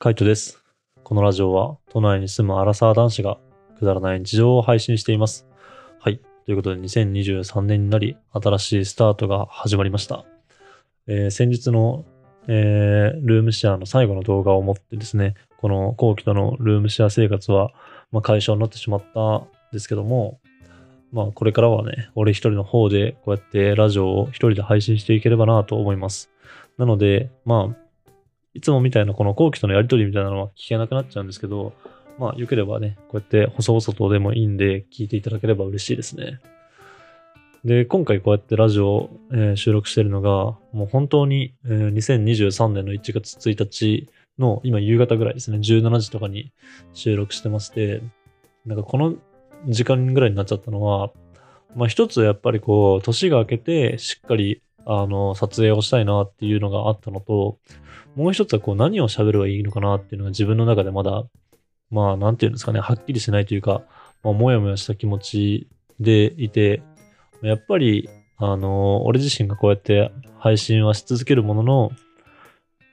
カイトです。このラジオは都内に住むアラサー男子がくだらない日常を配信しています。はい。ということで2023年になり新しいスタートが始まりました。えー先日の、えールームシェアの最後の動画をもってですね、この後期とのルームシェア生活は、まあ、解消になってしまったんですけども、まあこれからはね、俺一人の方でこうやってラジオを一人で配信していければなと思います。なので、まあ、いつもみたいなこの後期とのやりとりみたいなのは聞けなくなっちゃうんですけど、まあ、よければね、こうやって細々とでもいいんで聞いていただければ嬉しいですね。で、今回こうやってラジオ、えー収録してるのが、もう本当に、えー2023年の1月1日の今夕方ぐらいですね、17時とかに収録してまして、なんかこの時間ぐらいになっちゃったのは、まあ一つやっぱりこう、年が明けてしっかりあの、撮影をしたいなっていうのがあったのと、もう一つはこう何を喋ればいいのかなっていうのが自分の中でまだ、まあなんていうんですかね、はっきりしないというか、まあ、もやもやした気持ちでいて、やっぱり、あの、俺自身がこうやって配信はし続けるものの、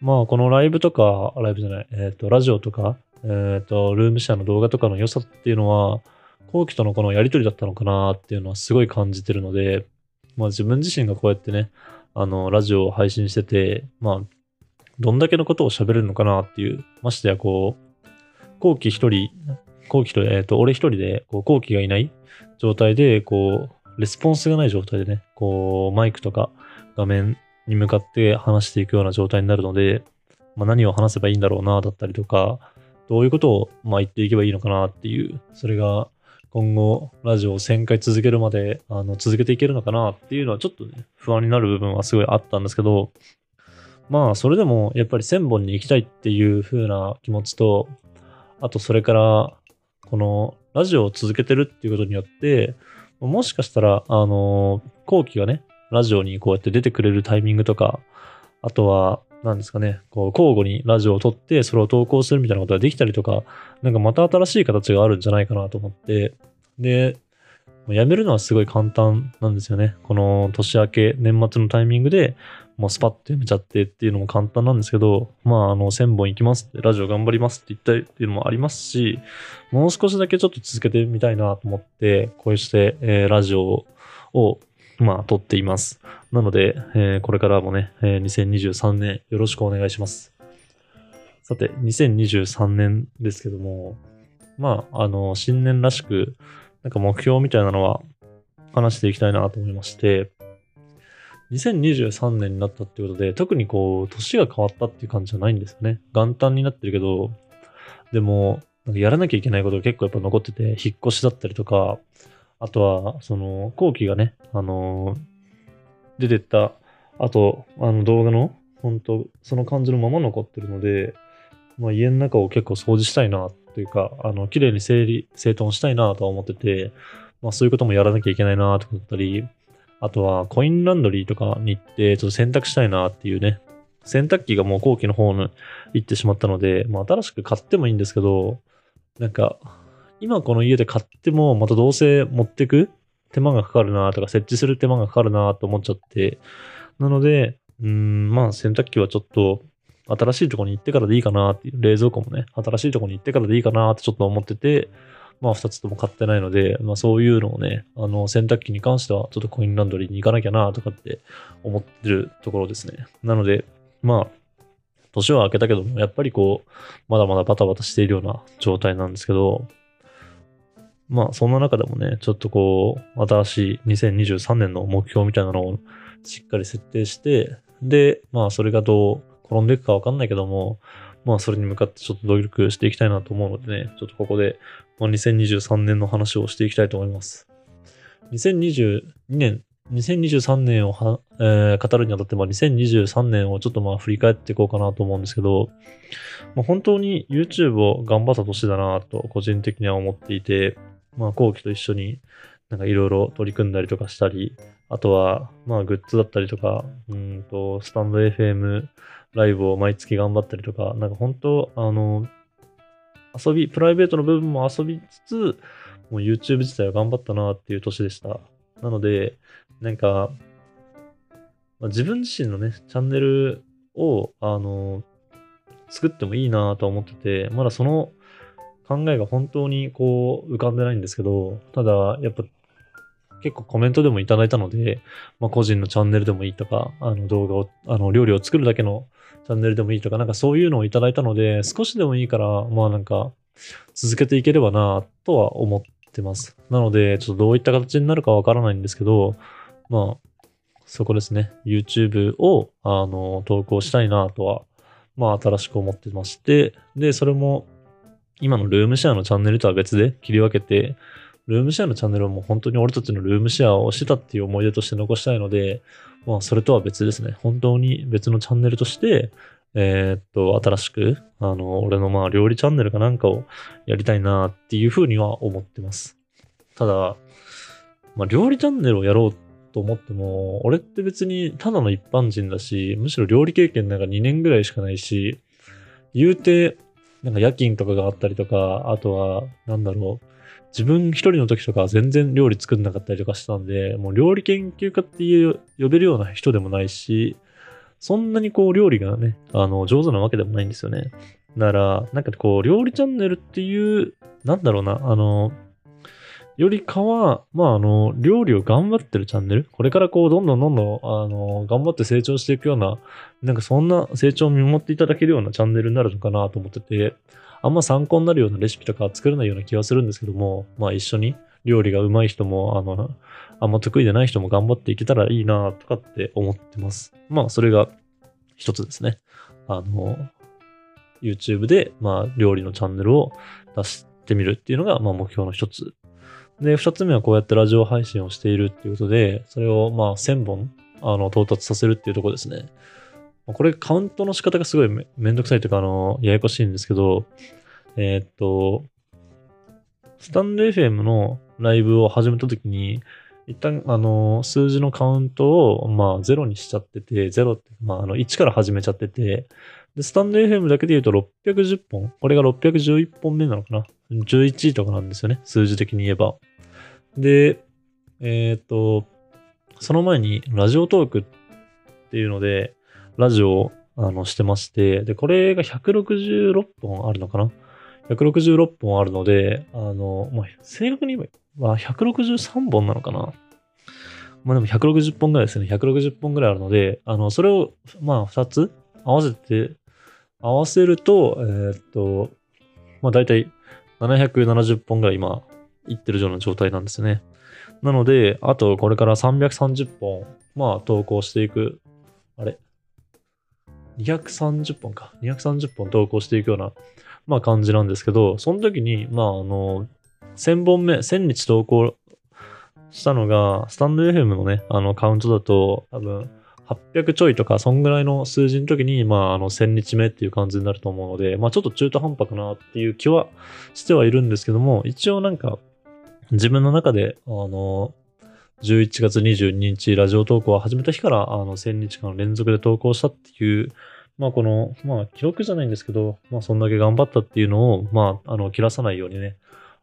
まあこのライブとか、ライブじゃない、えっ、と、ラジオとか、えっ、と、ルームシェアの動画とかの良さっていうのは、後期とのこのやりとりだったのかなっていうのはすごい感じてるので、まあ自分自身がこうやってね、あの、ラジオを配信してて、まあ、どんだけのことを喋れるのかなっていう、ましてやこう、後期一人、後期と、えっ、と、俺一人で、こう、後期がいない状態で、こう、レスポンスがない状態でね、こう、マイクとか画面に向かって話していくような状態になるので、まあ何を話せばいいんだろうな、だったりとか、どういうことを、まあ言っていけばいいのかなっていう、それが、今後、ラジオを1000回続けるまで、あの、続けていけるのかなっていうのはちょっとね、不安になる部分はすごいあったんですけど、まあ、それでも、やっぱり1000本に行きたいっていう風な気持ちと、あと、それから、この、ラジオを続けてるっていうことによって、もしかしたら、あの、後期がね、ラジオにこうやって出てくれるタイミングとか、あとは、なんですかね、こう、交互にラジオを撮って、それを投稿するみたいなことができたりとか、なんかまた新しい形があるんじゃないかなと思って、で、辞めるのはすごい簡単なんですよね。この年明け、年末のタイミングでもうスパッと辞めちゃってっていうのも簡単なんですけど、まあ、あの、1000本行きますって、ラジオ頑張りますって言ったりっていうのもありますし、もう少しだけちょっと続けてみたいなと思って、こうして、えーラジオを、まあ、撮っています。なので、えーこれからもね、えー2023年よろしくお願いします。さて、2023年ですけども、まあ、あの、新年らしく、なんか目標みたいなのは話していきたいなと思いまして、2023年になったってことで、特にこう、年が変わったっていう感じじゃないんですよね。元旦になってるけど、でも、なんかやらなきゃいけないことが結構やっぱ残ってて、引っ越しだったりとか、あとは、その、後期がね、あのー出てった後、あの動画の、本当その感じのまま残ってるので、まあ、家の中を結構掃除したいなというか、あの、綺麗に整理、整頓したいなとは思ってて、まあそういうこともやらなきゃいけないなと思ったり、あとはコインランドリーとかに行って、ちょっと洗濯したいなっていうね、洗濯機がもう後期の方に行ってしまったので、まあ新しく買ってもいいんですけど、なんか、今この家で買ってもまたどうせ持ってく手間がかかるなとか、設置する手間がかかるなと思っちゃって、なので、うん、まあ洗濯機はちょっと新しいとこに行ってからでいいかなっていう、冷蔵庫もね、新しいとこに行ってからでいいかなってちょっと思ってて、まあ二つとも買ってないので、まあそういうのをね、あの洗濯機に関してはちょっとコインランドリーに行かなきゃなとかって思ってるところですね。なので、まあ、年は明けたけども、やっぱりこう、まだまだバタバタしているような状態なんですけど、まあそんな中でもね、ちょっとこう、新しい2023年の目標みたいなのをしっかり設定して、で、まあそれがどう転んでいくかわかんないけども、まあそれに向かってちょっと努力していきたいなと思うのでね、ちょっとここで、まあ、2023年の話をしていきたいと思います。2022年、2023年を、えー語るにあたって、まあ、2023年をちょっとまあ振り返っていこうかなと思うんですけど、まあ、本当に YouTube を頑張った年だなと個人的には思っていて、まあ後期と一緒になんかいろいろ取り組んだりとかしたり、あとはまあグッズだったりとか、うんとスタンド FM ライブを毎月頑張ったりとか、なんか本当あの、遊び、プライベートの部分も遊びつつ、もう YouTube 自体は頑張ったなっていう年でした。なので、なんか、まあ自分自身のね、チャンネルを、あの、作ってもいいなと思ってて、まだその考えが本当にこう浮かんでないんですけど、ただやっぱ結構コメントでもいただいたので、まあ、個人のチャンネルでもいいとか、あの動画を、あの料理を作るだけのチャンネルでもいいとか、なんかそういうのをいただいたので、少しでもいいから、まあなんか続けていければなとは思ってます。なので、ちょっとどういった形になるかわからないんですけど、まあ、そこですね。YouTube を、あの、投稿したいなとは、まあ、新しく思ってまして、で、それも、今のルームシェアのチャンネルとは別で切り分けて、ルームシェアのチャンネルはもう本当に俺たちのルームシェアをしてたっていう思い出として残したいので、まあ、それとは別ですね。本当に別のチャンネルとして、えー、っと、新しく、あの、俺のまあ、料理チャンネルかなんかをやりたいなっていうふうには思ってます。ただ、まあ、料理チャンネルをやろうと思っても、俺って別にただの一般人だし、むしろ料理経験なんか2年ぐらいしかないし、言うて、なんか夜勤とかがあったりとか、あとは、なんだろう、自分一人の時とか全然料理作んなかったりとかしたんで、もう料理研究家っていう呼べるような人でもないし、そんなにこう料理がね、あの、上手なわけでもないんですよね。なら、なんかこう、料理チャンネルっていう、なんだろうな、あの、よりかは、まあ、あの、料理を頑張ってるチャンネル？これからこう、どんどんどんどん、あの、頑張って成長していくような、なんかそんな成長を見守っていただけるようなチャンネルになるのかなと思ってて、あんま参考になるようなレシピとか作れないような気はするんですけども、まあ一緒に料理が上手い人も、あの、あんま得意でない人も頑張っていけたらいいなとかって思ってます。まあそれが一つですね。あの、YouTube で、まあ料理のチャンネルを出してみるっていうのが、まあ目標の一つ。で、二つ目はこうやってラジオ配信をしているっていうことで、それをまあ1000本、あの、到達させるっていうところですね。これカウントの仕方がすごいめめんどくさいというか、あの、ややこしいんですけど、えー、っと、スタンド FM のライブを始めたときに、一旦、あの、数字のカウントを、まあ、ゼロにしちゃってて、ゼロって、まあ、あの、1から始めちゃってて、で、スタンド FM だけで言うと610本？これが611本目なのかな ?11 位とかなんですよね。数字的に言えば。で、えっ、と、その前に、ラジオトークっていうので、ラジオをあのしてまして、で、これが166本あるのかな ?166 本あるので、あの、まあ、正確に言えば163本なのかな？まあでも160本ぐらいですね。160本ぐらいあるので、あの、それを、まあ、2つ合わせて、合わせると、えー、っと、まあ大体770本ぐらい今、いってるような状態なんですね。なので、あとこれから330本、まあ投稿していく、あれ？230本か。230本投稿していくような、まあ感じなんですけど、その時に、まああの、1000本目、1000日投稿したのが、スタンド FM のね、あのカウントだと、多分、800ちょいとか、そんぐらいの数字の時に、まあ、あの、1000日目っていう感じになると思うので、まあ、ちょっと中途半端かなっていう気はしてはいるんですけども、一応なんか、自分の中で、あの、11月22日ラジオ投稿を始めた日から、あの、1000日間連続で投稿したっていう、まあこの、まあ記録じゃないんですけど、まあそんだけ頑張ったっていうのを、まあ、あの、切らさないようにね、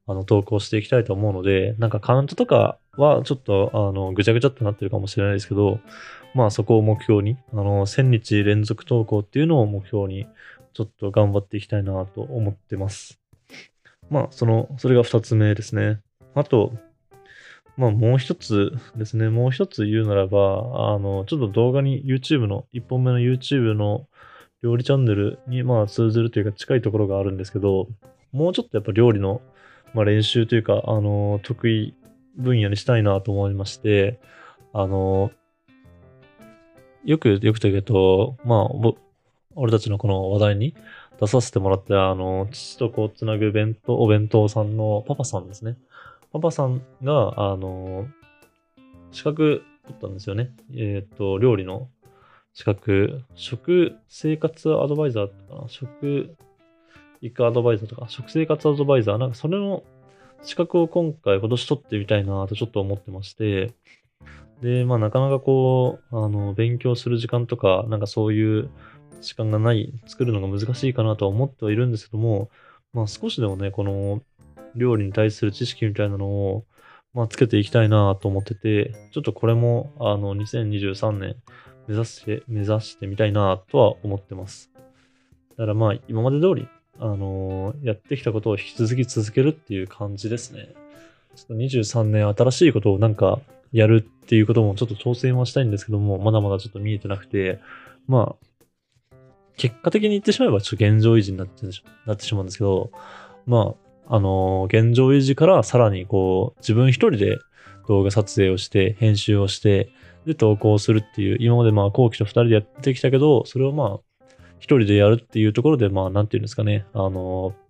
あの、投稿していきたいと思うので、なんかカウントとかはちょっと、あの、ぐちゃぐちゃってなってるかもしれないですけど、まあそこを目標に、あの、1000日連続投稿っていうのを目標に、ちょっと頑張っていきたいなと思ってます。まあ、その、それが2つ目ですね。あと、まあもう一つですね、もう一つ言うならば、あの、ちょっと動画に YouTube の、1本目の YouTube の料理チャンネルにまあ通ずるというか近いところがあるんですけど、もうちょっとやっぱ料理の、まあ、練習というか、あの、得意分野にしたいなと思いまして、あの、よく、よくというと、まあ、俺たちのこの話題に出させてもらった、あの、父とこうつなぐ弁当、お弁当さんのパパさんですね。パパさんが、あの、資格取ったんですよね。えっ、ー、と、料理の資格、食生活アドバイザーとかな、食育アドバイザーとか、食生活アドバイザー、なんかそれの資格を今回今年取ってみたいなとちょっと思ってまして、で、まあなかなかこう、あの、勉強する時間とか、なんかそういう時間がない、作るのが難しいかなとは思ってはいるんですけども、まあ少しでもね、この料理に対する知識みたいなのを、まあ、つけていきたいなと思ってて、ちょっとこれも、あの、2023年目指して、目指してみたいなとは思ってます。だからまあ、今まで通り、あのーやってきたことを引き続き続けるっていう感じですね。ちょっと23年新しいことをなんかやるっていうこともちょっと挑戦はしたいんですけども、まだまだちょっと見えてなくて、まあ、結果的に言ってしまえばちょっと現状維持になってしなってしまうんですけど、まあ、あのー現状維持からさらにこう、自分一人で動画撮影をして、編集をして、で、投稿するっていう、今までまあ、後期と二人でやってきたけど、それをまあ、一人でやるっていうところで、まあ、なんていうんですかね、あのー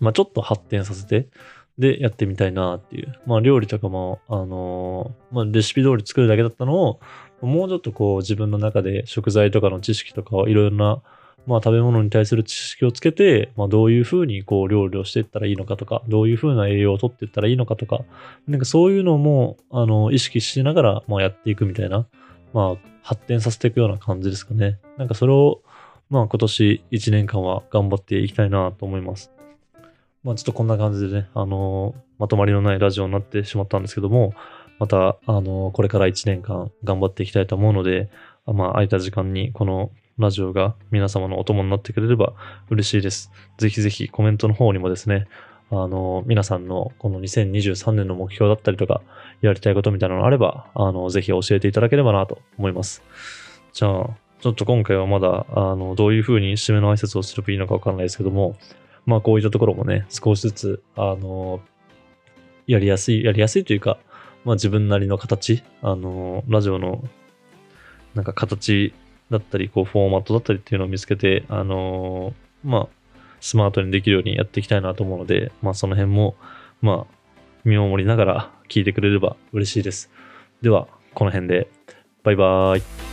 まあ、ちょっと発展させて、で、やってみたいなっていう。まあ、料理とかも、あのーまあ、レシピ通り作るだけだったのを、もうちょっとこう、自分の中で食材とかの知識とかをいろいろな、まあ、食べ物に対する知識をつけて、まあ、どういうふうにこう、料理をしていったらいいのかとか、どういうふうな栄養をとっていったらいいのかとか、なんかそういうのも、あの、意識しながら、まあ、やっていくみたいな、まあ、発展させていくような感じですかね。なんかそれを、まあ、今年1年間は頑張っていきたいなと思います。まあ、ちょっとこんな感じでね、あのまとまりのないラジオになってしまったんですけども、また、あのこれから1年間頑張っていきたいと思うので、まあ、空いた時間にこのラジオが皆様のお供になってくれれば嬉しいです。ぜひぜひコメントの方にもですね、あの皆さんのこの2023年の目標だったりとか、やりたいことみたいなのがあれば、あの、ぜひ教えていただければなと思います。じゃあ、ちょっと今回はまだ、あの、どういう風に締めの挨拶をすればいいのかわからないですけども、まあこういったところもね、少しずつ、あの、やりやすい、やりやすいというか、まあ自分なりの形、あの、ラジオの、なんか形だったり、こうフォーマットだったりっていうのを見つけて、あの、まあ、スマートにできるようにやっていきたいなと思うので、まあその辺も、まあ、見守りながら聞いてくれれば嬉しいです。では、この辺で、バイバーイ。